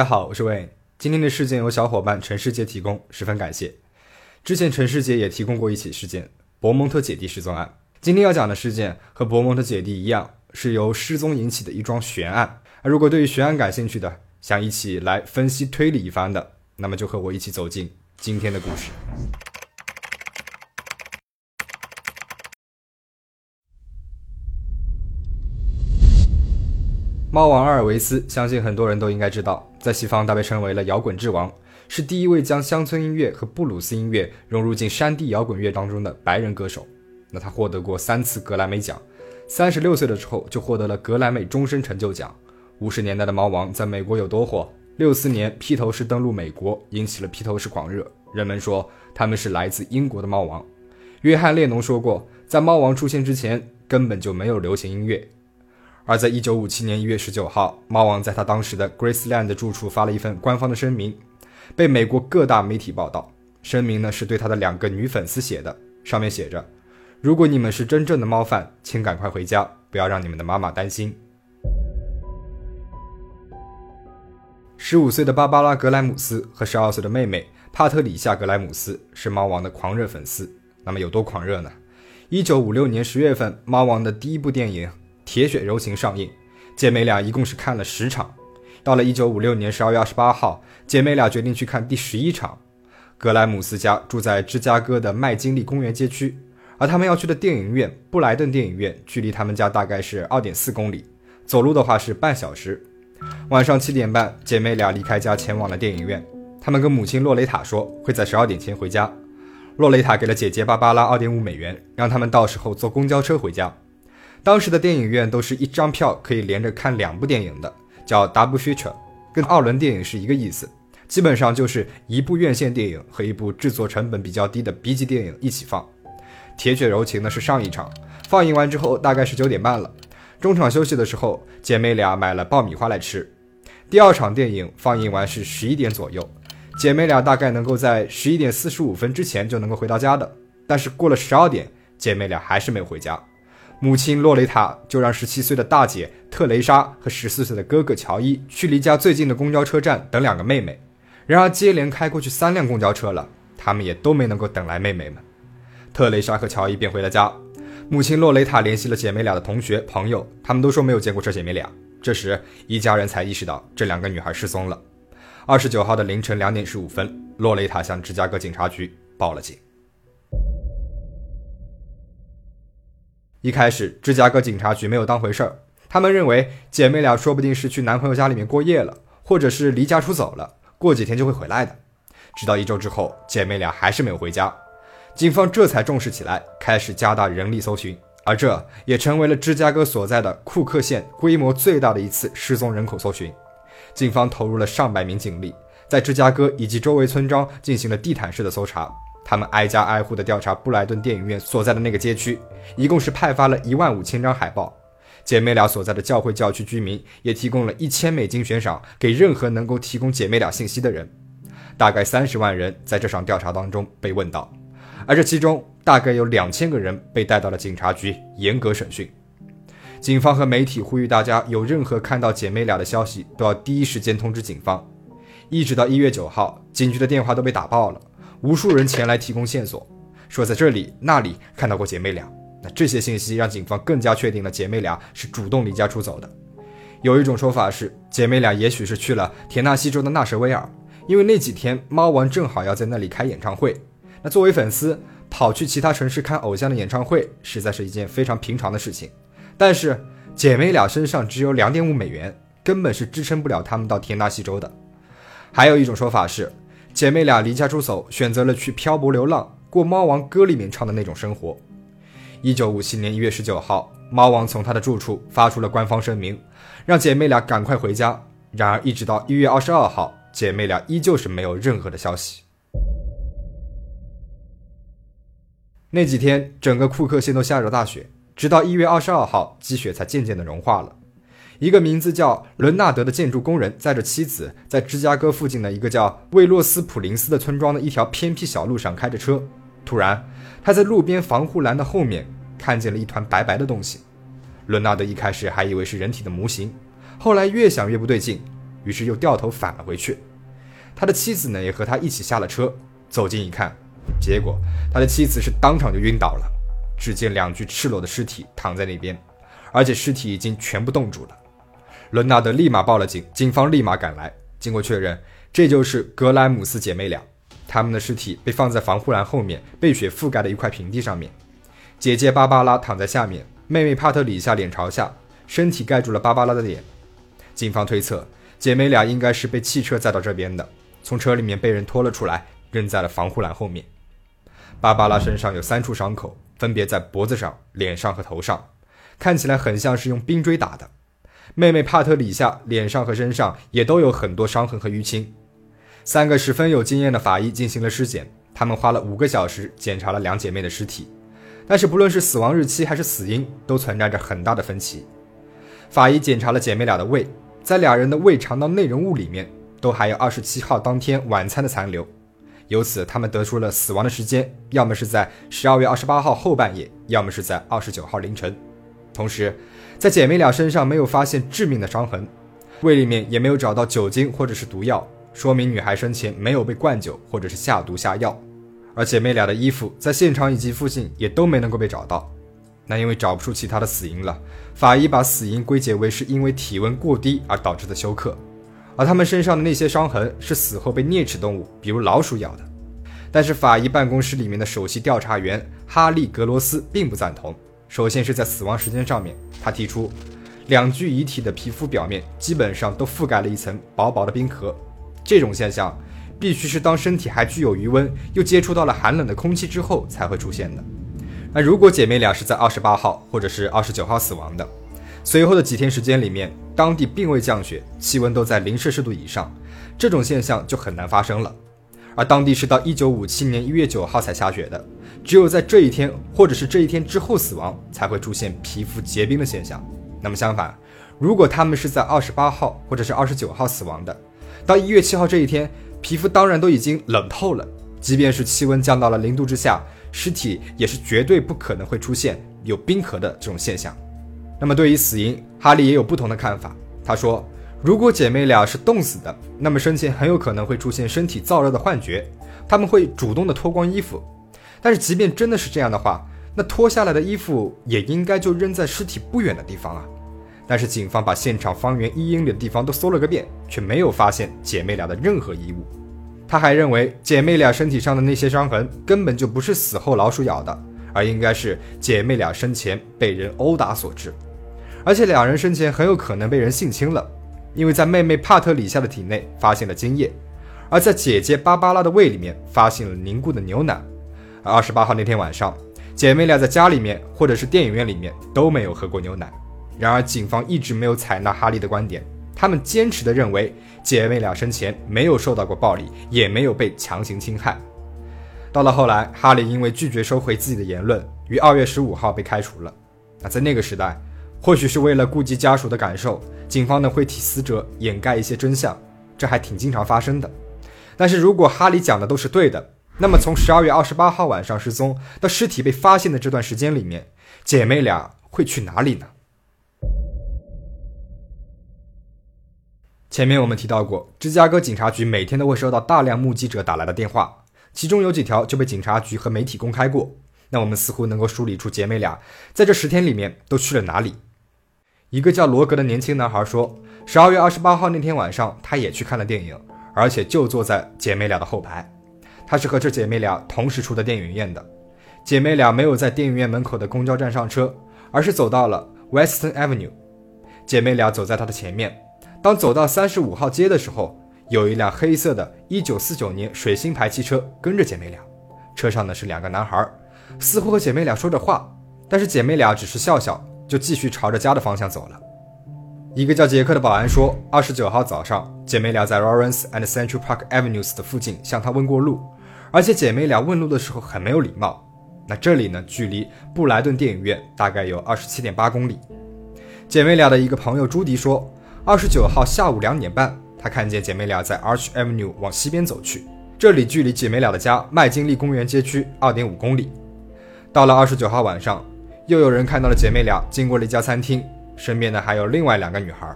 大家好，我是魏。今天的事件由小伙伴陈世杰提供，十分感谢。之前陈世杰也提供过一起事件——博蒙特姐弟失踪案。今天要讲的事件和博蒙特姐弟一样，是由失踪引起的一桩悬案。如果对于悬案感兴趣的，想一起来分析推理一番的，那么就和我一起走进今天的故事。猫王阿尔维斯，相信很多人都应该知道，在西方他被称为了摇滚之王，是第一位将乡村音乐和布鲁斯音乐融入进山地摇滚乐当中的白人歌手。那他获得过三次格莱美奖，三十六岁的时候就获得了格莱美终身成就奖。五十年代的猫王在美国有多火？六四年披头士登陆美国，引起了披头士狂热，人们说他们是来自英国的猫王。约翰列侬说过，在猫王出现之前，根本就没有流行音乐。而在一九五七年一月十九号，猫王在他当时的 Graceland 住处发了一份官方的声明，被美国各大媒体报道。声明呢是对他的两个女粉丝写的，上面写着：“如果你们是真正的猫饭，请赶快回家，不要让你们的妈妈担心。”十五岁的芭芭拉·格莱姆斯和十二岁的妹妹帕特里夏·格莱姆斯是猫王的狂热粉丝。那么有多狂热呢？一九五六年十月份，猫王的第一部电影。《铁血柔情》上映，姐妹俩一共是看了十场。到了一九五六年十二月二十八号，姐妹俩决定去看第十一场。格莱姆斯家住在芝加哥的麦金利公园街区，而他们要去的电影院布莱顿电影院距离他们家大概是二点四公里，走路的话是半小时。晚上七点半，姐妹俩离开家前往了电影院。他们跟母亲洛雷塔说会在十二点前回家。洛雷塔给了姐姐芭芭拉二点五美元，让他们到时候坐公交车回家。当时的电影院都是一张票可以连着看两部电影的，叫 double feature，跟二轮电影是一个意思。基本上就是一部院线电影和一部制作成本比较低的 B 级电影一起放。《铁血柔情》呢是上一场，放映完之后大概是九点半了。中场休息的时候，姐妹俩买了爆米花来吃。第二场电影放映完是十一点左右，姐妹俩大概能够在十一点四十五分之前就能够回到家的。但是过了十二点，姐妹俩还是没有回家。母亲洛雷塔就让十七岁的大姐特蕾莎和十四岁的哥哥乔伊去离家最近的公交车站等两个妹妹。然而接连开过去三辆公交车了，他们也都没能够等来妹妹们。特蕾莎和乔伊便回了家。母亲洛雷塔联系了姐妹俩的同学朋友，他们都说没有见过这姐妹俩。这时一家人才意识到这两个女孩失踪了。二十九号的凌晨两点十五分，洛雷塔向芝加哥警察局报了警。一开始，芝加哥警察局没有当回事儿，他们认为姐妹俩说不定是去男朋友家里面过夜了，或者是离家出走了，过几天就会回来的。直到一周之后，姐妹俩还是没有回家，警方这才重视起来，开始加大人力搜寻，而这也成为了芝加哥所在的库克县规模最大的一次失踪人口搜寻。警方投入了上百名警力，在芝加哥以及周围村庄进行了地毯式的搜查。他们挨家挨户地调查布莱顿电影院所在的那个街区，一共是派发了一万五千张海报。姐妹俩所在的教会教区居民也提供了一千美金悬赏给任何能够提供姐妹俩信息的人。大概三十万人在这场调查当中被问到，而这其中大概有两千个人被带到了警察局严格审讯。警方和媒体呼吁大家有任何看到姐妹俩的消息都要第一时间通知警方。一直到一月九号，警局的电话都被打爆了。无数人前来提供线索，说在这里那里看到过姐妹俩。那这些信息让警方更加确定了姐妹俩是主动离家出走的。有一种说法是，姐妹俩也许是去了田纳西州的纳什维尔，因为那几天猫王正好要在那里开演唱会。那作为粉丝跑去其他城市看偶像的演唱会，实在是一件非常平常的事情。但是姐妹俩身上只有两点五美元，根本是支撑不了他们到田纳西州的。还有一种说法是。姐妹俩离家出走，选择了去漂泊流浪，过猫王歌里面唱的那种生活。一九五七年一月十九号，猫王从他的住处发出了官方声明，让姐妹俩赶快回家。然而，一直到一月二十二号，姐妹俩依旧是没有任何的消息。那几天，整个库克县都下着大雪，直到一月二十二号，积雪才渐渐的融化了。一个名字叫伦纳德的建筑工人载着妻子，在芝加哥附近的一个叫魏洛斯普林斯的村庄的一条偏僻小路上开着车。突然，他在路边防护栏的后面看见了一团白白的东西。伦纳德一开始还以为是人体的模型，后来越想越不对劲，于是又掉头返了回去。他的妻子呢，也和他一起下了车，走近一看，结果他的妻子是当场就晕倒了。只见两具赤裸的尸体躺在那边，而且尸体已经全部冻住了。伦纳德立马报了警，警方立马赶来，经过确认，这就是格莱姆斯姐妹俩。她们的尸体被放在防护栏后面被雪覆盖的一块平地上面，姐姐芭芭拉躺在下面，妹妹帕特里夏脸朝下，身体盖住了芭芭拉的脸。警方推测，姐妹俩应该是被汽车载到这边的。从车里面被人拖了出来，扔在了防护栏后面。芭芭拉身上有三处伤口，分别在脖子上、脸上和头上，看起来很像是用冰锥打的。妹妹帕特里夏脸上和身上也都有很多伤痕和淤青。三个十分有经验的法医进行了尸检，他们花了五个小时检查了两姐妹的尸体，但是不论是死亡日期还是死因，都存在着很大的分歧。法医检查了姐妹俩的胃，在俩人的胃肠道内容物里面。都还有二十七号当天晚餐的残留，由此他们得出了死亡的时间，要么是在十二月二十八号后半夜，要么是在二十九号凌晨。同时，在姐妹俩身上没有发现致命的伤痕，胃里面也没有找到酒精或者是毒药，说明女孩生前没有被灌酒或者是下毒下药。而姐妹俩的衣服在现场以及附近也都没能够被找到。那因为找不出其他的死因了，法医把死因归结为是因为体温过低而导致的休克。而他们身上的那些伤痕是死后被啮齿动物，比如老鼠咬的。但是法医办公室里面的首席调查员哈利·格罗斯并不赞同。首先是在死亡时间上面，他提出，两具遗体的皮肤表面基本上都覆盖了一层薄薄的冰壳，这种现象必须是当身体还具有余温，又接触到了寒冷的空气之后才会出现的。那如果姐妹俩是在二十八号或者是二十九号死亡的？随后的几天时间里面，当地并未降雪，气温都在零摄氏度以上，这种现象就很难发生了。而当地是到一九五七年一月九号才下雪的，只有在这一天或者是这一天之后死亡，才会出现皮肤结冰的现象。那么相反，如果他们是在二十八号或者是二十九号死亡的，到一月七号这一天，皮肤当然都已经冷透了，即便是气温降到了零度之下，尸体也是绝对不可能会出现有冰壳的这种现象。那么，对于死因，哈利也有不同的看法。他说，如果姐妹俩是冻死的，那么生前很有可能会出现身体燥热的幻觉，他们会主动的脱光衣服。但是，即便真的是这样的话，那脱下来的衣服也应该就扔在尸体不远的地方啊。但是，警方把现场方圆一英里的地方都搜了个遍，却没有发现姐妹俩的任何衣物。他还认为，姐妹俩身体上的那些伤痕根本就不是死后老鼠咬的，而应该是姐妹俩生前被人殴打所致。而且两人生前很有可能被人性侵了，因为在妹妹帕特里夏的体内发现了精液，而在姐姐芭芭拉的胃里面发现了凝固的牛奶。而二十八号那天晚上，姐妹俩在家里面或者是电影院里面都没有喝过牛奶。然而警方一直没有采纳哈利的观点，他们坚持的认为姐妹俩生前没有受到过暴力，也没有被强行侵害。到了后来，哈利因为拒绝收回自己的言论，于二月十五号被开除了。那在那个时代。或许是为了顾及家属的感受，警方呢会替死者掩盖一些真相，这还挺经常发生的。但是如果哈利讲的都是对的，那么从十二月二十八号晚上失踪到尸体被发现的这段时间里面，姐妹俩会去哪里呢？前面我们提到过，芝加哥警察局每天都会收到大量目击者打来的电话，其中有几条就被警察局和媒体公开过。那我们似乎能够梳理出姐妹俩在这十天里面都去了哪里。一个叫罗格的年轻男孩说，十二月二十八号那天晚上，他也去看了电影，而且就坐在姐妹俩的后排。他是和这姐妹俩同时出的电影院的。姐妹俩没有在电影院门口的公交站上车，而是走到了 Western Avenue。姐妹俩走在他的前面。当走到三十五号街的时候，有一辆黑色的1949年水星牌汽车跟着姐妹俩，车上呢是两个男孩，似乎和姐妹俩说着话，但是姐妹俩只是笑笑。就继续朝着家的方向走了。一个叫杰克的保安说，二十九号早上，姐妹俩在 Lawrence and Central Park Avenues 的附近向他问过路，而且姐妹俩问路的时候很没有礼貌。那这里呢，距离布莱顿电影院大概有二十七点八公里。姐妹俩的一个朋友朱迪说，二十九号下午两点半，他看见姐妹俩在 Arch Avenue 往西边走去，这里距离姐妹俩的家麦金利公园街区二点五公里。到了二十九号晚上。又有人看到了姐妹俩经过了一家餐厅，身边呢还有另外两个女孩。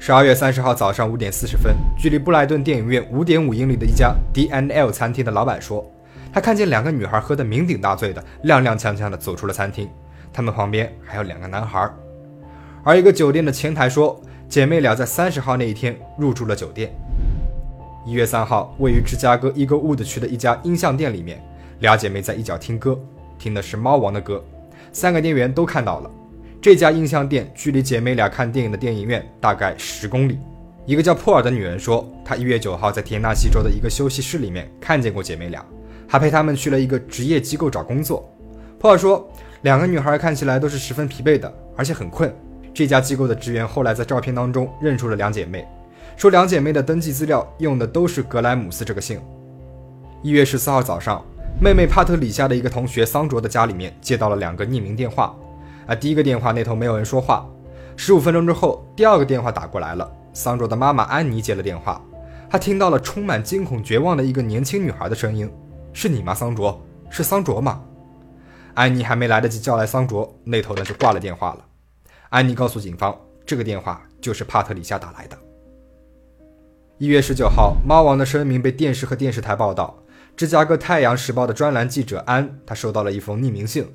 十二月三十号早上五点四十分，距离布莱顿电影院五点五英里的一家 D N L 餐厅的老板说，他看见两个女孩喝得酩酊大醉的，踉踉跄跄的走出了餐厅，他们旁边还有两个男孩。而一个酒店的前台说，姐妹俩在三十号那一天入住了酒店。一月三号，位于芝加哥一个 Wood 区的一家音像店里面，俩姐妹在一角听歌，听的是猫王的歌，三个店员都看到了。这家音像店距离姐妹俩看电影的电影院大概十公里。一个叫珀尔的女人说，她一月九号在田纳西州的一个休息室里面看见过姐妹俩，还陪她们去了一个职业机构找工作。珀尔说，两个女孩看起来都是十分疲惫的，而且很困。这家机构的职员后来在照片当中认出了两姐妹，说两姐妹的登记资料用的都是格莱姆斯这个姓。一月十四号早上，妹妹帕特里夏的一个同学桑卓的家里面接到了两个匿名电话。啊，第一个电话那头没有人说话。十五分钟之后，第二个电话打过来了。桑卓的妈妈安妮接了电话，她听到了充满惊恐、绝望的一个年轻女孩的声音：“是你吗，桑卓？是桑卓吗？”安妮还没来得及叫来桑卓，那头呢就挂了电话了。安妮告诉警方，这个电话就是帕特里夏打来的。一月十九号，猫王的声明被电视和电视台报道。芝加哥太阳时报的专栏记者安，他收到了一封匿名信，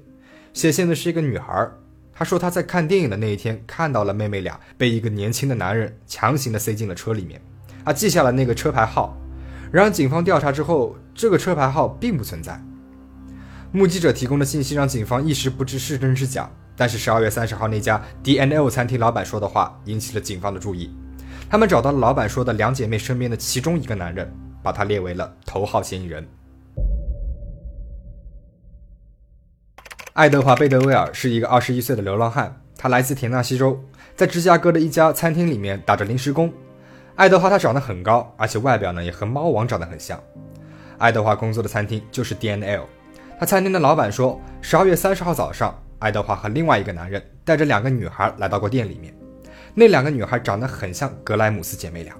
写信的是一个女孩。他说他在看电影的那一天看到了妹妹俩被一个年轻的男人强行的塞进了车里面，他记下了那个车牌号。然而警方调查之后，这个车牌号并不存在。目击者提供的信息让警方一时不知是真是假，但是十二月三十号那家 D N L 餐厅老板说的话引起了警方的注意。他们找到了老板说的两姐妹身边的其中一个男人，把他列为了头号嫌疑人。爱德华·贝德威尔是一个二十一岁的流浪汉，他来自田纳西州，在芝加哥的一家餐厅里面打着临时工。爱德华他长得很高，而且外表呢也和猫王长得很像。爱德华工作的餐厅就是 D N L。他餐厅的老板说，十二月三十号早上，爱德华和另外一个男人带着两个女孩来到过店里面。那两个女孩长得很像格莱姆斯姐妹俩。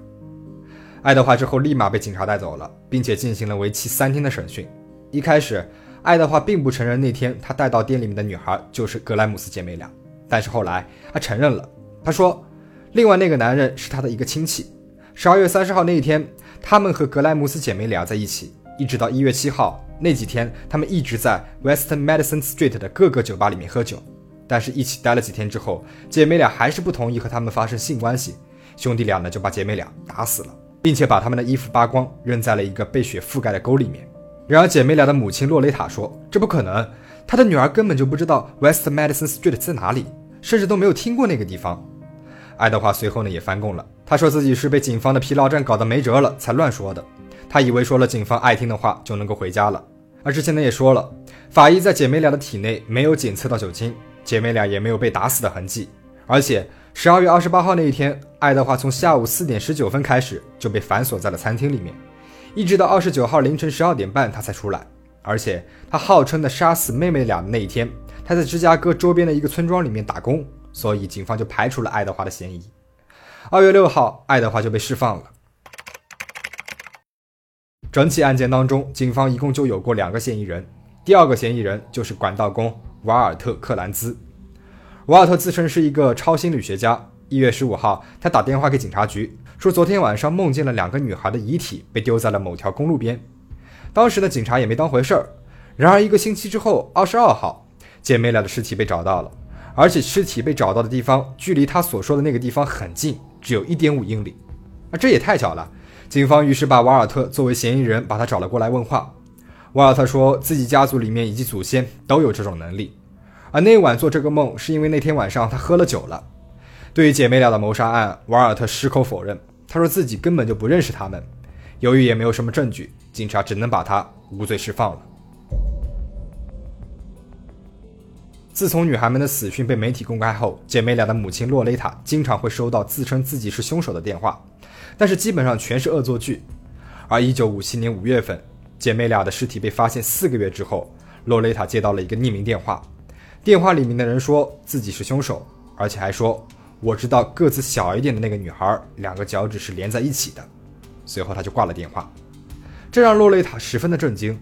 爱德华之后立马被警察带走了，并且进行了为期三天的审讯。一开始。爱德华并不承认那天他带到店里面的女孩就是格莱姆斯姐妹俩，但是后来他承认了。他说，另外那个男人是他的一个亲戚。十二月三十号那一天，他们和格莱姆斯姐妹俩在一起，一直到一月七号那几天，他们一直在 Western Madison Street 的各个酒吧里面喝酒。但是，一起待了几天之后，姐妹俩还是不同意和他们发生性关系。兄弟俩呢就把姐妹俩打死了，并且把他们的衣服扒光，扔在了一个被雪覆盖的沟里面。然而，姐妹俩的母亲洛雷塔说：“这不可能，她的女儿根本就不知道 West Madison Street 在哪里，甚至都没有听过那个地方。”爱德华随后呢也翻供了，他说自己是被警方的疲劳战搞得没辙了才乱说的，他以为说了警方爱听的话就能够回家了。而之前呢也说了，法医在姐妹俩的体内没有检测到酒精，姐妹俩也没有被打死的痕迹。而且十二月二十八号那一天，爱德华从下午四点十九分开始就被反锁在了餐厅里面。一直到二十九号凌晨十二点半，他才出来。而且他号称的杀死妹妹俩的那一天，他在芝加哥周边的一个村庄里面打工，所以警方就排除了爱德华的嫌疑。二月六号，爱德华就被释放了。整起案件当中，警方一共就有过两个嫌疑人，第二个嫌疑人就是管道工瓦尔特·克兰兹。瓦尔特自称是一个超心理学家。一月十五号，他打电话给警察局。说昨天晚上梦见了两个女孩的遗体被丢在了某条公路边，当时的警察也没当回事儿。然而一个星期之后，二十二号，姐妹俩的尸体被找到了，而且尸体被找到的地方距离他所说的那个地方很近，只有一点五英里。啊，这也太巧了！警方于是把瓦尔特作为嫌疑人，把他找了过来问话。瓦尔特说自己家族里面以及祖先都有这种能力，而那晚做这个梦是因为那天晚上他喝了酒了。对于姐妹俩的谋杀案，瓦尔特矢口否认。他说自己根本就不认识他们，由于也没有什么证据，警察只能把他无罪释放了。自从女孩们的死讯被媒体公开后，姐妹俩的母亲洛雷塔经常会收到自称自己是凶手的电话，但是基本上全是恶作剧。而1957年5月份，姐妹俩的尸体被发现四个月之后，洛雷塔接到了一个匿名电话，电话里面的人说自己是凶手，而且还说。我知道个子小一点的那个女孩，两个脚趾是连在一起的。随后他就挂了电话，这让洛雷塔十分的震惊。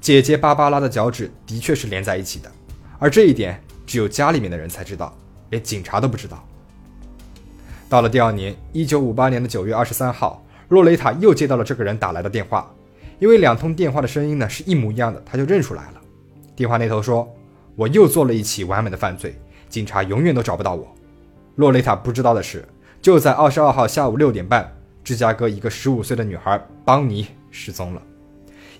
姐姐芭芭拉的脚趾的确是连在一起的，而这一点只有家里面的人才知道，连警察都不知道。到了第二年，一九五八年的九月二十三号，洛雷塔又接到了这个人打来的电话，因为两通电话的声音呢是一模一样的，他就认出来了。电话那头说：“我又做了一起完美的犯罪，警察永远都找不到我。”洛雷塔不知道的是，就在二十二号下午六点半，芝加哥一个十五岁的女孩邦尼失踪了，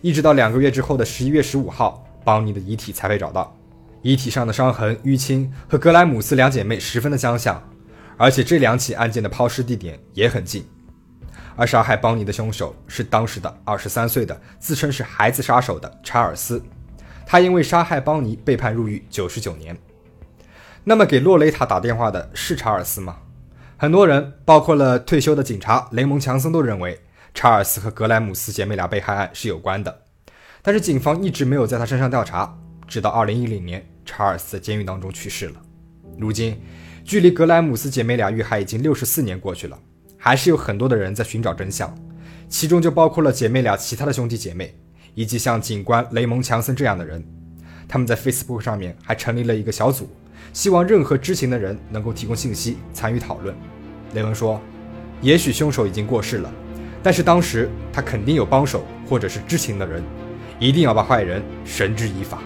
一直到两个月之后的十一月十五号，邦尼的遗体才被找到。遗体上的伤痕、淤青和格莱姆斯两姐妹十分的相像。而且这两起案件的抛尸地点也很近，而杀害邦尼的凶手是当时的二十三岁的自称是孩子杀手的查尔斯，他因为杀害邦尼被判入狱九十九年。那么给洛雷塔打电话的是查尔斯吗？很多人，包括了退休的警察雷蒙·强森，都认为查尔斯和格莱姆斯姐妹俩被害案是有关的，但是警方一直没有在他身上调查，直到二零一零年，查尔斯在监狱当中去世了。如今。距离格莱姆斯姐妹俩遇害已经六十四年过去了，还是有很多的人在寻找真相，其中就包括了姐妹俩其他的兄弟姐妹，以及像警官雷蒙·强森这样的人。他们在 Facebook 上面还成立了一个小组，希望任何知情的人能够提供信息参与讨论。雷文说：“也许凶手已经过世了，但是当时他肯定有帮手或者是知情的人，一定要把坏人绳之以法。”